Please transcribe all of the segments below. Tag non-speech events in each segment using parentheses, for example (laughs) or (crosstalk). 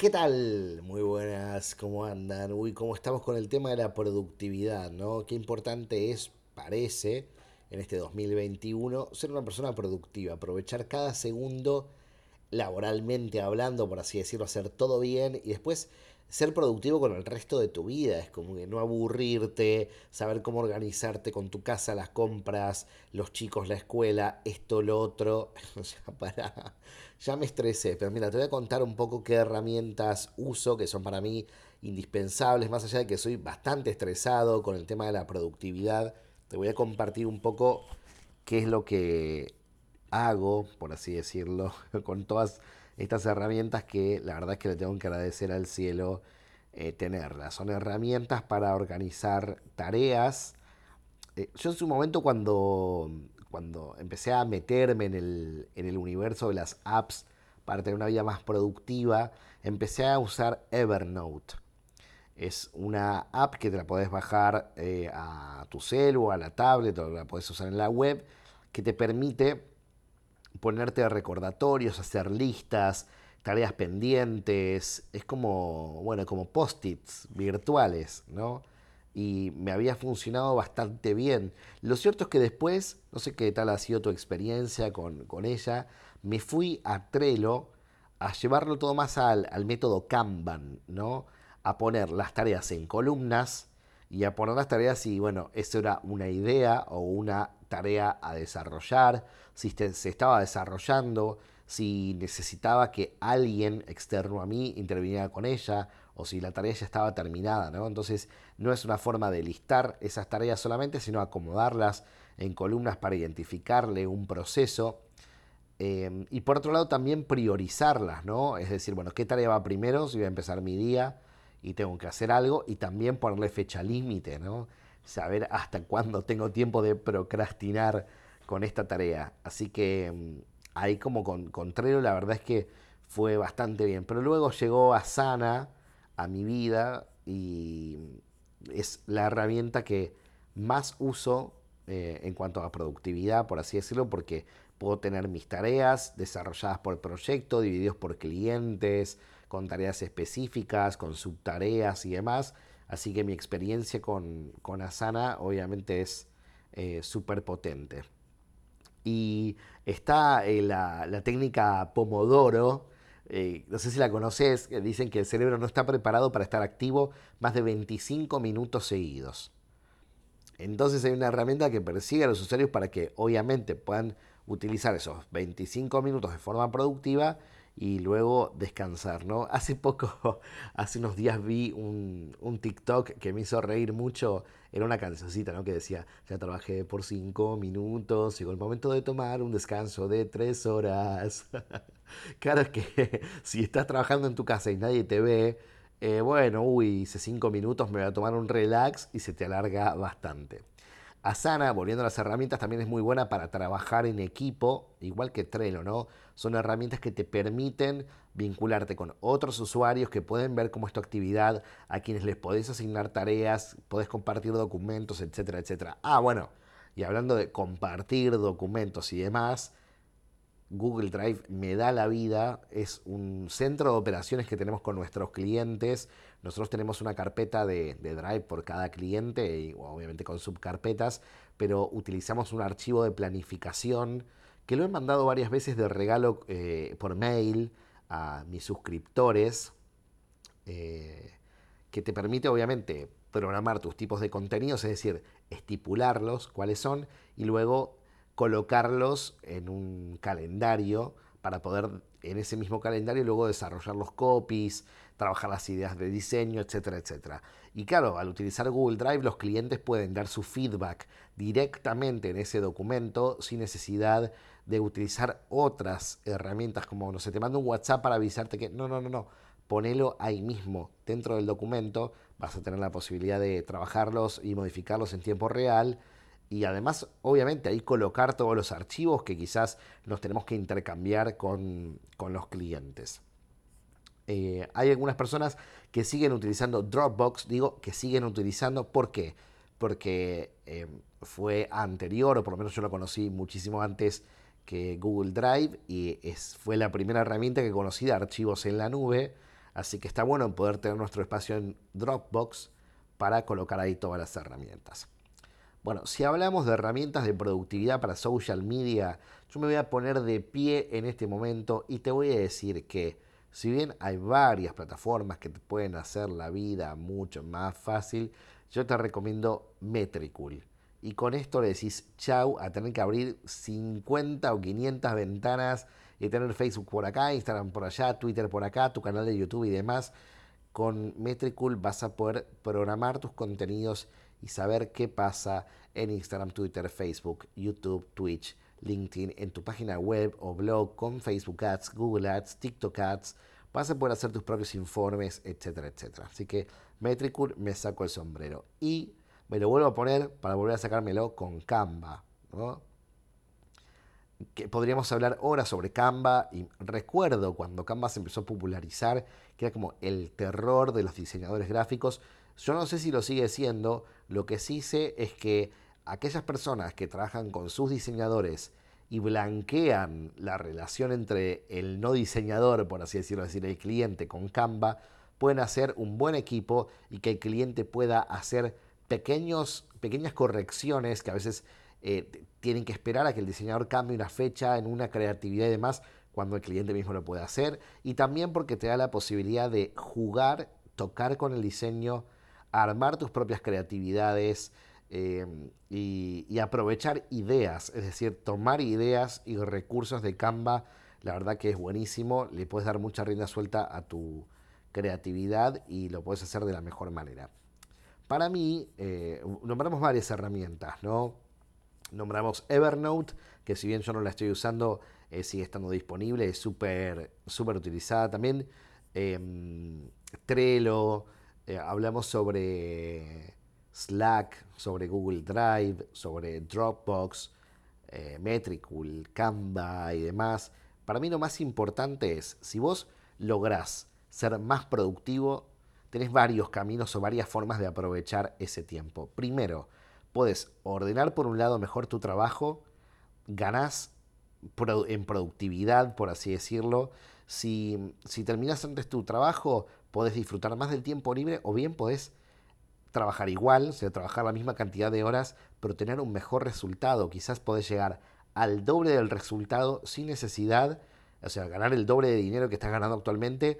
¿Qué tal? Muy buenas, ¿cómo andan? Uy, ¿cómo estamos con el tema de la productividad, no? Qué importante es, parece, en este 2021, ser una persona productiva, aprovechar cada segundo laboralmente hablando, por así decirlo, hacer todo bien y después ser productivo con el resto de tu vida. Es como que no aburrirte, saber cómo organizarte con tu casa, las compras, los chicos, la escuela, esto, lo otro. (laughs) Sea, para. Ya me estresé, pero mira, te voy a contar un poco qué herramientas uso que son para mí indispensables, más allá de que soy bastante estresado con el tema de la productividad. Te voy a compartir un poco qué es lo que hago, por así decirlo, (laughs) con todas estas herramientas que la verdad es que le tengo que agradecer al cielo eh, tenerlas. Son herramientas para organizar tareas. Eh, yo en su momento cuando, cuando empecé a meterme en el, en el universo de las apps para tener una vida más productiva, empecé a usar Evernote. Es una app que te la podés bajar eh, a tu celu, a la tablet, o la podés usar en la web, que te permite ponerte recordatorios, hacer listas, tareas pendientes, es como, bueno, como post-its virtuales, ¿no? Y me había funcionado bastante bien. Lo cierto es que después, no sé qué tal ha sido tu experiencia con, ella, me fui a Trello a llevarlo todo más al, al método Kanban, ¿no? A poner las tareas en columnas y a poner las tareas y, bueno, eso era una idea o una tarea a desarrollar, si se estaba desarrollando, si necesitaba que alguien externo a mí interviniera con ella o si la tarea ya estaba terminada, ¿no? Entonces no es una forma de listar esas tareas solamente, sino acomodarlas en columnas para identificarle un proceso. Em, y por otro lado también priorizarlas, ¿no? Es decir, bueno, ¿qué tarea va primero si voy a empezar mi día y tengo que hacer algo? Y también ponerle fecha límite, ¿no? Saber hasta cuándo tengo tiempo de procrastinar con esta tarea. Así que mm, ahí como con, la verdad es que fue bastante bien. Pero luego llegó Asana a mi vida y es la herramienta que más uso eh, en cuanto a productividad, por así decirlo, porque puedo tener mis tareas desarrolladas por proyecto, divididos por clientes, con tareas específicas, con subtareas y demás. Así que mi experiencia con, Asana obviamente es eh, súper potente. Y está eh, la, técnica Pomodoro, eh, no sé si la conoces, dicen que el cerebro no está preparado para estar activo más de 25 minutos seguidos. Entonces hay una herramienta que persigue a los usuarios para que obviamente puedan utilizar esos 25 minutos de forma productiva y luego descansar, ¿no? (laughs) Hace poco, hace unos días vi un, un, TikTok que me hizo reír mucho, era una cancioncita, ¿no? Que decía, ya trabajé por cinco minutos, llegó el momento de tomar un descanso de tres horas. (laughs) claro, que (laughs) si estás trabajando en tu casa y nadie te ve, eh, bueno, uy, hice cinco minutos, me voy a tomar un relax y se te alarga bastante. Asana, volviendo a las herramientas, también es muy buena para trabajar en equipo, igual que Trello, ¿no? Son herramientas que te permiten vincularte con otros usuarios que pueden ver cómo es tu actividad, a quienes les podés asignar tareas, podés compartir documentos, etcétera, etcétera. Ah, bueno, y hablando de compartir documentos y demás, Google Drive me da la vida, es un centro de operaciones que tenemos con nuestros clientes. Nosotros tenemos una carpeta de, Drive por cada cliente, y obviamente con subcarpetas, pero utilizamos un archivo de planificación que lo he mandado varias veces de regalo eh, por mail a mis suscriptores, eh, que te permite obviamente programar tus tipos de contenidos, es decir, estipularlos, cuáles son, y luego colocarlos en un calendario para poder en ese mismo calendario luego desarrollar los copies, trabajar las ideas de diseño, etcétera, etcétera. Y claro, al utilizar Google Drive los clientes pueden dar su feedback directamente en ese documento sin necesidad de utilizar otras herramientas como, no sé, te mando un WhatsApp para avisarte que no, no, no, no, ponelo ahí mismo dentro del documento, vas a tener la posibilidad de trabajarlos y modificarlos en tiempo real y además, obviamente, ahí colocar todos los archivos que quizás nos tenemos que intercambiar con, los clientes. Eh, hay algunas personas que siguen utilizando Dropbox, digo que siguen utilizando, ¿por qué? Porque eh, fue anterior, o por lo menos yo lo conocí muchísimo antes que Google Drive, y es, fue la primera herramienta que conocí de archivos en la nube, Así que está bueno poder tener nuestro espacio en Dropbox para colocar ahí todas las herramientas. Bueno, si hablamos de herramientas de productividad para social media, yo me voy a poner de pie en este momento y te voy a decir que si bien hay varias plataformas que te pueden hacer la vida mucho más fácil, yo te recomiendo Metricool. Y con esto le decís chau a tener que abrir 50 o 500 ventanas y tener Facebook por acá, Instagram por allá, Twitter por acá, tu canal de YouTube y demás. Con Metricool vas a poder programar tus contenidos y saber qué pasa en Instagram, Twitter, Facebook, YouTube, Twitch, LinkedIn, en tu página web o blog con Facebook Ads, Google Ads, TikTok Ads. Vas a poder hacer tus propios informes, etcétera, etcétera. Así que Metricool me saco el sombrero. Y me lo vuelvo a poner para volver a sacármelo con Canva. Que podríamos hablar horas sobre Canva y recuerdo cuando Canva se empezó a popularizar, que era como el terror de los diseñadores gráficos. Yo no sé si lo sigue siendo, lo que sí sé es que aquellas personas que trabajan con sus diseñadores y blanquean la relación entre el no diseñador, por así decirlo, decir, el cliente con Canva, pueden hacer un buen equipo y que el cliente pueda hacer pequeños, pequeñas correcciones que a veces eh, tienen que esperar a que el diseñador cambie una fecha en una creatividad y demás cuando el cliente mismo lo puede hacer. Y también porque te da la posibilidad de jugar, tocar con el diseño, armar tus propias creatividades y, y, aprovechar ideas, es decir, tomar ideas y recursos de Canva. La verdad que es buenísimo, le puedes dar mucha rienda suelta a tu creatividad y lo puedes hacer de la mejor manera. Para mí, eh, nombramos varias herramientas, ¿no? Nombramos Evernote, que si bien yo no la estoy usando, eh, sigue estando disponible, es súper súper utilizada también. Em, Trello, eh, hablamos sobre Slack, sobre Google Drive, sobre Dropbox, Metricool, Canva y demás. Para mí lo más importante es, si vos lográs ser más productivo, tenés varios caminos o varias formas de aprovechar ese tiempo. Primero, puedes ordenar por un lado mejor tu trabajo, ganás en productividad, por así decirlo. Si, si terminas antes tu trabajo, podés disfrutar más del tiempo libre o bien podés trabajar igual, o sea, trabajar la misma cantidad de horas, pero tener un mejor resultado. Quizás podés llegar al doble del resultado sin necesidad, o sea, ganar el doble de dinero que estás ganando actualmente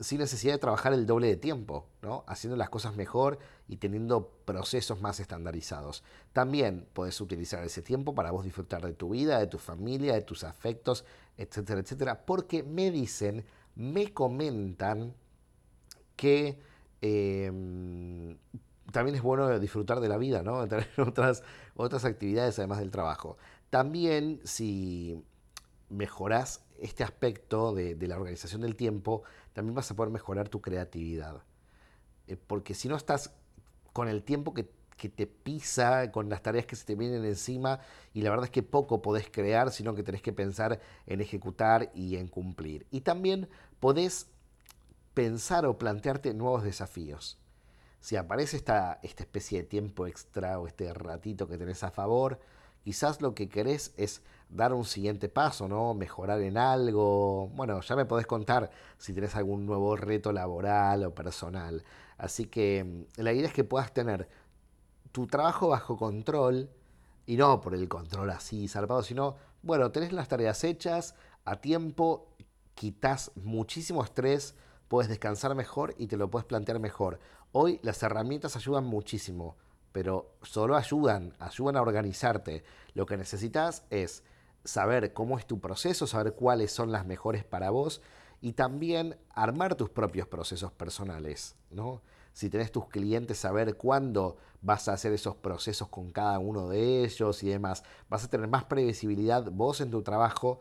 sin necesidad de trabajar el doble de tiempo, ¿no? haciendo las cosas mejor y teniendo procesos más estandarizados. También puedes utilizar ese tiempo para vos disfrutar de tu vida, de tu familia, de tus afectos, etcétera, etcétera, porque me dicen, me comentan que em, también es bueno disfrutar de la vida, ¿no? (laughs) tener otras, otras actividades además del trabajo. También si mejorás este aspecto de, la organización del tiempo, también vas a poder mejorar tu creatividad. Eh, porque si no estás con el tiempo que, te pisa, con las tareas que se te vienen encima, y la verdad es que poco podés crear, sino que tenés que pensar en ejecutar y en cumplir. Y también podés pensar o plantearte nuevos desafíos. Si aparece esta, esta especie de tiempo extra o este ratito que tenés a favor, quizás lo que querés es dar un siguiente paso, ¿no? Mejorar en algo. Bueno, ya me podés contar si tenés algún nuevo reto laboral o personal. Así que mm, la idea es que puedas tener tu trabajo bajo control y no por el control así zarpado, sino, bueno, tenés las tareas hechas a tiempo, quitas muchísimo estrés, puedes descansar mejor y te lo puedes plantear mejor. Hoy las herramientas ayudan muchísimo, pero solo ayudan, ayudan a organizarte. Lo que necesitas es saber cómo es tu proceso, saber cuáles son las mejores para vos y también armar tus propios procesos personales, ¿no? Si tenés tus clientes, saber cuándo vas a hacer esos procesos con cada uno de ellos y demás. Vas a tener más previsibilidad vos en tu trabajo,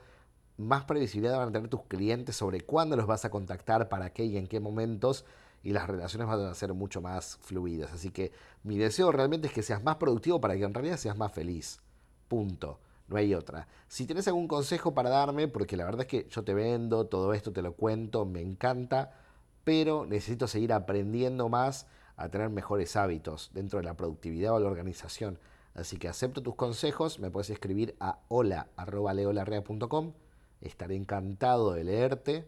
más previsibilidad van a tener tus clientes sobre cuándo los vas a contactar, para qué y en qué momentos y las relaciones van a ser mucho más fluidas. Así que mi deseo realmente es que seas más productivo para que en realidad seas más feliz. Punto no hay otra. Si tienes algún consejo para darme, porque la verdad es que yo te vendo, todo esto te lo cuento, me encanta, pero necesito seguir aprendiendo más a tener mejores hábitos dentro de la productividad o la organización. Así que acepto tus consejos, me puedes escribir a hola.leolarrea.com, estaré encantado de leerte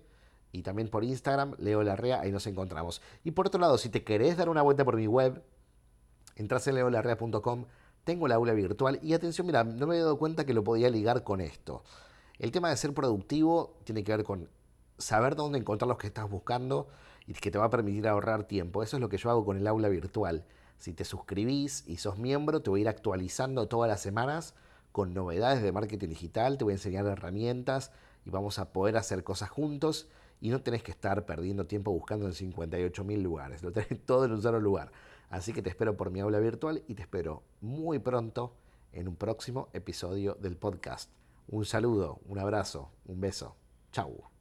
y también por Instagram, Leo Larrea, ahí nos encontramos. Y por otro lado, si te querés dar una vuelta por mi web, entras en leolarrea.com, tengo la aula virtual y atención, mira, no me he dado cuenta que lo podía ligar con esto. El tema de ser productivo tiene que ver con saber dónde encontrar los que estás buscando y que te va a permitir ahorrar tiempo. Eso es lo que yo hago con el aula virtual. Si te suscribís y sos miembro, te voy a ir actualizando todas las semanas con novedades de marketing digital, te voy a enseñar herramientas y vamos a poder hacer cosas juntos y no tenés que estar perdiendo tiempo buscando en 58 mil lugares, lo tenés (laughs) todo en un solo lugar. Así que te espero por mi aula virtual y te espero muy pronto en un próximo episodio del podcast. Un saludo, un abrazo, un beso. Chau.